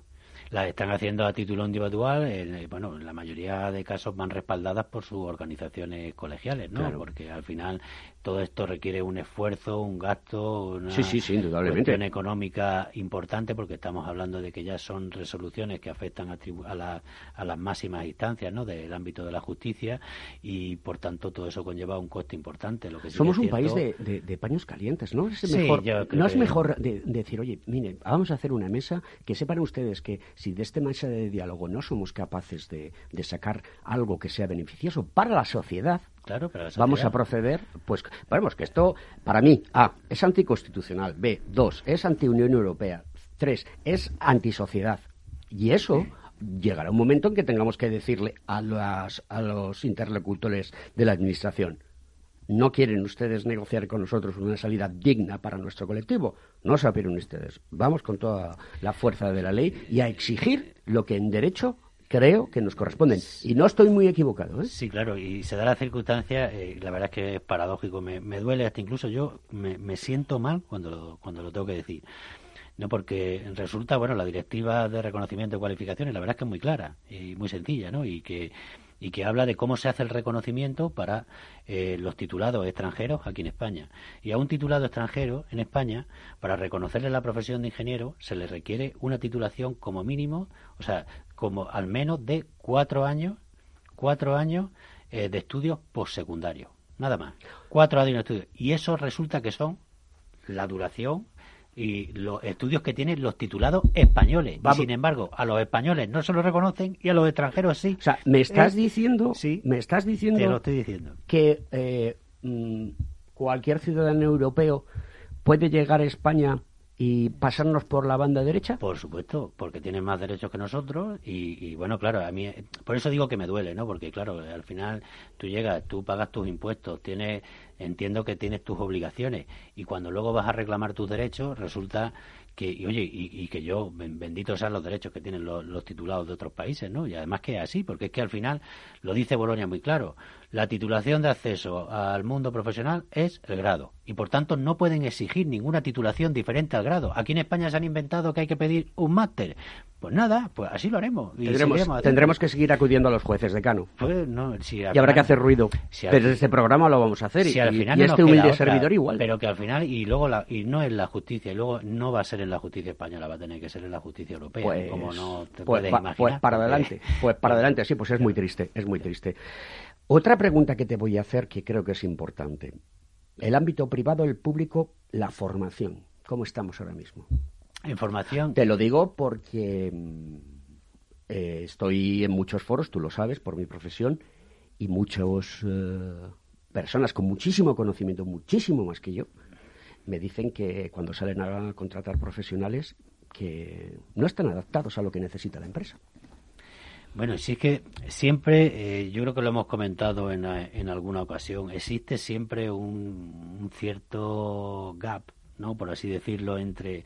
las están haciendo a título individual, eh, bueno, en la mayoría de casos van respaldadas por sus organizaciones colegiales, ¿no? Porque al final todo esto requiere un esfuerzo, un gasto, una sí, sí, sí, cuestión económica importante, porque estamos hablando de que ya son resoluciones que afectan a, a, a las máximas instancias, ¿no? Del ámbito de la justicia y, por tanto, todo eso conlleva un coste importante. Lo que Somos un país de, de, paños calientes, ¿no? Es mejor, no es mejor decir, oye, mire, vamos a hacer una mesa que sepan ustedes que si de este mesa de diálogo no somos capaces de, sacar algo que sea beneficioso para la sociedad, Claro, vamos a proceder, pues, vamos, que esto, para mí, A, es anticonstitucional, B, dos, es anti-Unión Europea, tres, es antisociedad. Y eso llegará un momento en que tengamos que decirle a, a los interlocutores de la Administración, no quieren ustedes negociar con nosotros una salida digna para nuestro colectivo, no se apelen ustedes. Vamos con toda la fuerza de la ley y a exigir lo que en derecho creo que nos corresponden. Y no estoy muy equivocado. ¿eh? Sí, claro, y se da la circunstancia, eh, la verdad es que es paradójico, me, duele hasta incluso yo me, siento mal cuando lo, cuando lo tengo que decir. No, porque resulta, bueno, la directiva de reconocimiento de cualificaciones, la verdad es que es muy clara y muy sencilla, ¿no? Y que y que habla de cómo se hace el reconocimiento para eh, los titulados extranjeros aquí en España. Y a un titulado extranjero en España, para reconocerle la profesión de ingeniero, se le requiere una titulación como mínimo, o sea, como al menos de cuatro años, cuatro años eh, de estudios postsecundarios, nada más. Cuatro años de estudios. Y eso resulta que son la duración y los estudios que tienen los titulados españoles. Y sin embargo, a los españoles no se los reconocen y a los extranjeros sí. O sea, me estás diciendo, sí, me estás diciendo, te lo estoy diciendo, que eh, mm, cualquier ciudadano europeo puede llegar a España y pasarnos por la banda derecha? Por supuesto, porque tienen más derechos que nosotros y, bueno, claro, a mí por eso digo que me duele, ¿no? Porque claro, al final tú llegas, tú pagas tus impuestos, tienes entiendo que tienes tus obligaciones y cuando luego vas a reclamar tus derechos resulta que y, oye y, que yo bendito sean los derechos que tienen los, los, titulados de otros países no y además que es así porque es que al final lo dice Bolonia muy claro la titulación de acceso al mundo profesional es el grado y por tanto no pueden exigir ninguna titulación diferente al grado. Aquí en España se han inventado que hay que pedir un máster. Pues nada, pues así lo haremos. tendremos, que seguir acudiendo a los jueces de Cano. Pues no, y habrá que hacer ruido. pero este programa lo vamos a hacer. y, al final este humilde servidor igual. Pero que al final, y luego y no es la justicia, y luego no va a ser en la justicia española, va a tener que ser en la justicia europea. Pues, como no te pues, puedes imaginar. Pues para adelante, pues para adelante, sí, pues es muy triste, es muy triste. Otra pregunta que te voy a hacer que creo que es importante. El ámbito privado, el público, la formación. ¿Cómo estamos ahora mismo? Información. Te lo digo porque mm, eh, estoy en muchos foros, tú lo sabes, por mi profesión, y muchas eh, personas con muchísimo conocimiento, muchísimo más que yo, me dicen que cuando salen a contratar profesionales que no están adaptados a lo que necesita la empresa. Bueno, sí es que siempre, eh, yo creo que lo hemos comentado en, en alguna ocasión, existe siempre un, cierto gap, ¿no? Por así decirlo, entre,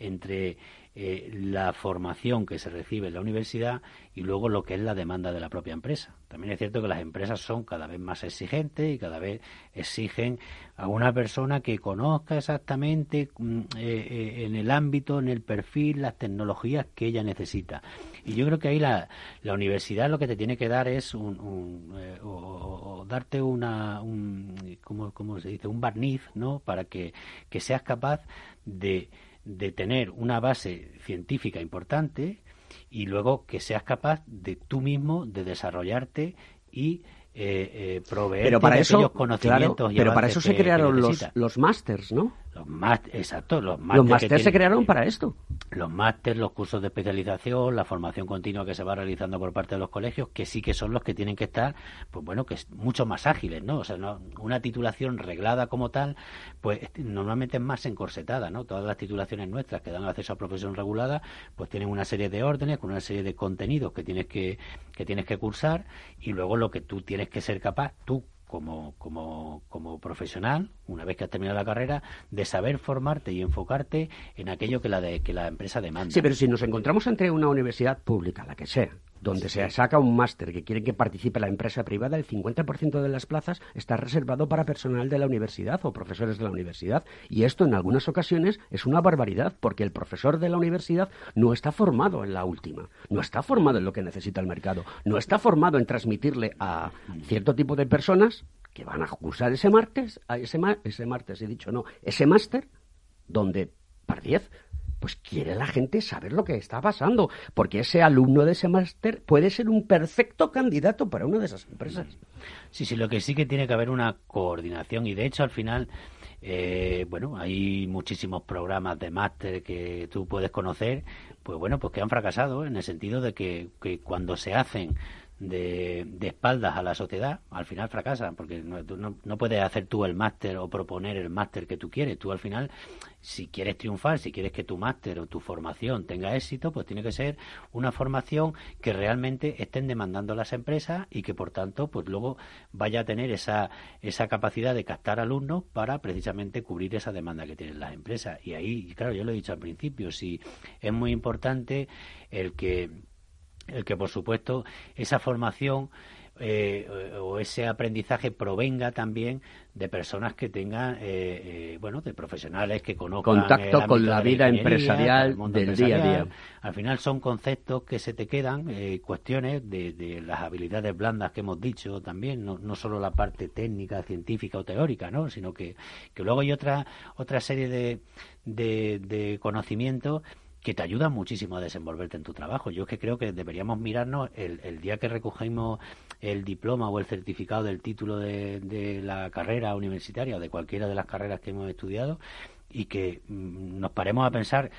entre eh, la formación que se recibe en la universidad y luego lo que es la demanda de la propia empresa. También es cierto que las empresas son cada vez más exigentes y cada vez exigen a una persona que conozca exactamente mm, eh, en el ámbito, en el perfil, las tecnologías que ella necesita. Y yo creo que ahí la, la universidad lo que te tiene que dar es un, eh, o, darte una, un, ¿cómo, se dice? Un barniz, ¿no? Para que, que seas capaz de, de tener una base científica importante y luego que seas capaz de tú mismo de desarrollarte y eh, eh, proveer pero para eso, conocimientos pero para eso se crearon los, los másters, ¿no? Los máster, exacto, los másters se crearon para esto. Los másters, los cursos de especialización, la formación continua que se va realizando por parte de los colegios, que sí que son los que tienen que estar, pues bueno, que es mucho más ágiles, ¿no? O sea, no, una titulación reglada como tal, pues normalmente es más encorsetada, ¿no? Todas las titulaciones nuestras que dan acceso a profesión regulada, pues tienen una serie de órdenes con una serie de contenidos que tienes que, que tienes que cursar y luego lo que tú tienes que ser capaz, tú como, como, como profesional, una vez que has terminado la carrera, de saber formarte y enfocarte en aquello que la, de, que la empresa demanda. Sí, pero si nos encontramos entre una universidad pública, la que sea, donde se saca un máster que quiere que participe la empresa privada, el 50% de las plazas está reservado para personal de la universidad o profesores de la universidad. Y esto en algunas ocasiones es una barbaridad, porque el profesor de la universidad no está formado en la última, no está formado en lo que necesita el mercado, no está formado en transmitirle a cierto tipo de personas que van a cursar ese martes, a ese, ese martes, he dicho no, ese máster, donde, par diez, pues quiere la gente saber lo que está pasando, porque ese alumno de ese máster puede ser un perfecto candidato para una de esas empresas. Sí, sí, lo que sí que tiene que haber una coordinación y de hecho al final, eh, bueno, hay muchísimos programas de máster que tú puedes conocer, pues bueno, pues que han fracasado en el sentido de que, que cuando se hacen de, espaldas a la sociedad, al final fracasan, porque no, no, puedes hacer tú el máster o proponer el máster que tú quieres. Tú al final, si quieres triunfar, si quieres que tu máster o tu formación tenga éxito, pues tiene que ser una formación que realmente estén demandando las empresas y que por tanto, pues luego vaya a tener esa, esa capacidad de captar alumnos para precisamente cubrir esa demanda que tienen las empresas. Y ahí, claro, yo lo he dicho al principio, si es muy importante el que el que por supuesto esa formación eh, o ese aprendizaje provenga también de personas que tengan, eh, eh, bueno, de profesionales que conozcan contacto con la, vida empresarial del día a día. Al final son conceptos que se te quedan, cuestiones de, las habilidades blandas que hemos dicho también, no, no solo la parte técnica, científica o teórica, ¿no? Sino que, que luego hay otra otra serie de, de, de conocimientos que te ayudan muchísimo a desenvolverte en tu trabajo. Yo es que creo que deberíamos mirarnos el, día que recogemos el diploma o el certificado del título de, la carrera universitaria o de cualquiera de las carreras que hemos estudiado, y que mm, nos paremos a pensar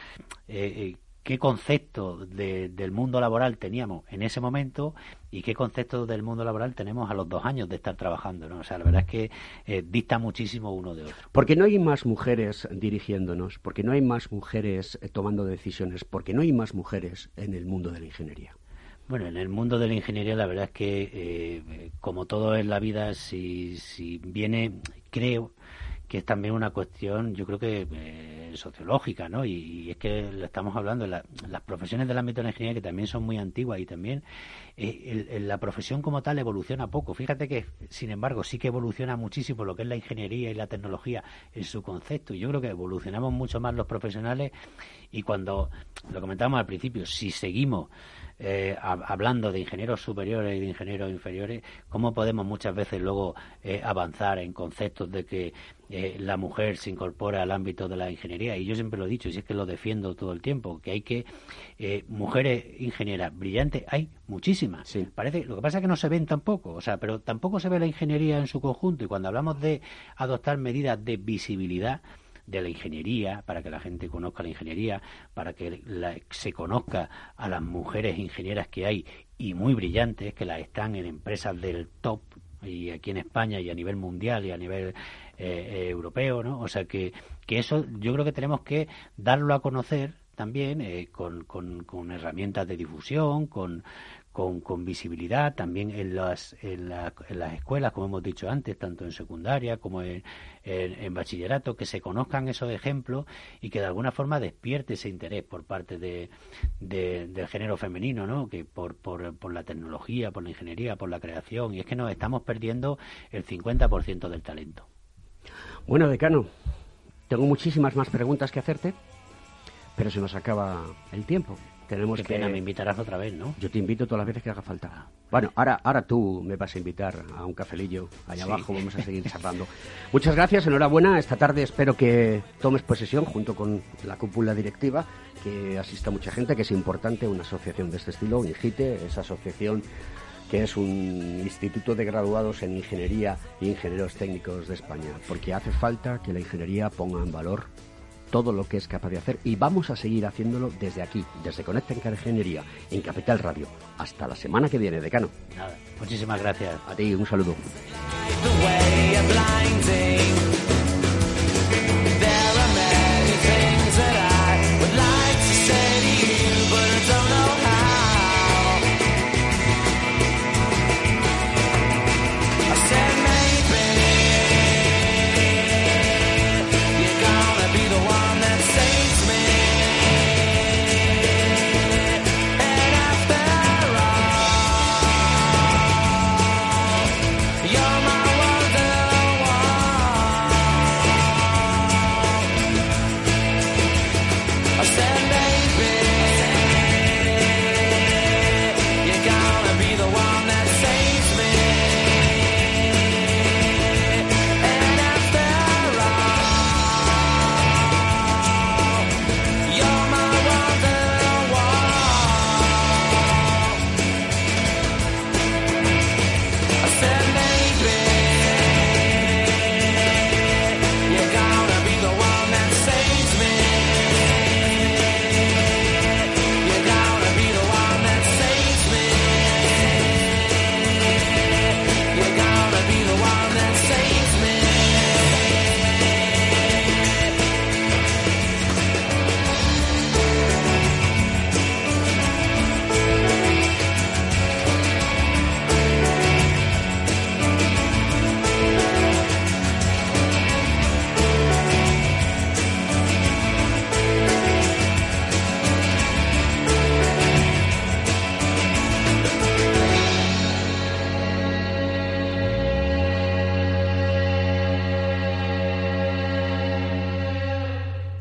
eh, eh, qué concepto del mundo laboral teníamos en ese momento y qué concepto del mundo laboral tenemos a los dos años de estar trabajando. ¿no? O sea, la verdad es que eh, dista muchísimo uno de otro. Porque no hay más mujeres dirigiéndonos, porque no hay más mujeres eh, tomando decisiones, porque no hay más mujeres en el mundo de la ingeniería. Bueno, en el mundo de la ingeniería la verdad es que, eh, como todo en la vida, si, si viene, creo, que es también una cuestión, yo creo que eh, sociológica, ¿no? Y, es que le estamos hablando de las profesiones del ámbito de la ingeniería que también son muy antiguas y también eh, la profesión como tal evoluciona poco. Fíjate que, sin embargo, sí que evoluciona muchísimo lo que es la ingeniería y la tecnología en su concepto. Y yo creo que evolucionamos mucho más los profesionales y cuando, lo comentábamos al principio, si seguimos eh, hablando de ingenieros superiores y de ingenieros inferiores, cómo podemos muchas veces luego eh, avanzar en conceptos de que eh, la mujer se incorpora al ámbito de la ingeniería. Y yo siempre lo he dicho, y es que lo defiendo todo el tiempo, que hay que mujeres ingenieras brillantes, hay muchísimas. Parece, lo que pasa es que no se ven tampoco, o sea, pero tampoco se ve la ingeniería en su conjunto. Y cuando hablamos de adoptar medidas de visibilidad, de la ingeniería, para que la gente conozca la ingeniería, para que se conozca a las mujeres ingenieras que hay y muy brillantes, que las están en empresas del top y aquí en España y a nivel mundial y a nivel eh, eh, europeo, ¿no? O sea que, que eso yo creo que tenemos que darlo a conocer también eh, con, con, con, herramientas de difusión, con, con, visibilidad también en las, en, las escuelas, como hemos dicho antes, tanto en secundaria como en, en, bachillerato, que se conozcan esos ejemplos y que de alguna forma despierte ese interés por parte de, del género femenino, ¿no? que por, por, por la tecnología, por la ingeniería, por la creación, y es que nos estamos perdiendo el 50% del talento. Bueno, decano, tengo muchísimas más preguntas que hacerte, pero se nos acaba el tiempo. Tenemos que... me invitarás otra vez, ¿no? Yo te invito todas las veces que haga falta. Bueno, ahora, ahora tú me vas a invitar a un cafelillo allá abajo, vamos a seguir charlando. Muchas gracias, enhorabuena. Esta tarde espero que tomes posesión junto con la cúpula directiva, que asista mucha gente, que es importante una asociación de este estilo, INGITE, esa asociación que es un instituto de graduados en ingeniería e ingenieros técnicos de España, porque hace falta que la ingeniería ponga en valor todo lo que es capaz de hacer y vamos a seguir haciéndolo desde aquí, desde Conecta en Ingeniería, en Capital Radio. Hasta la semana que viene, decano. Nada, muchísimas gracias. A ti, un saludo.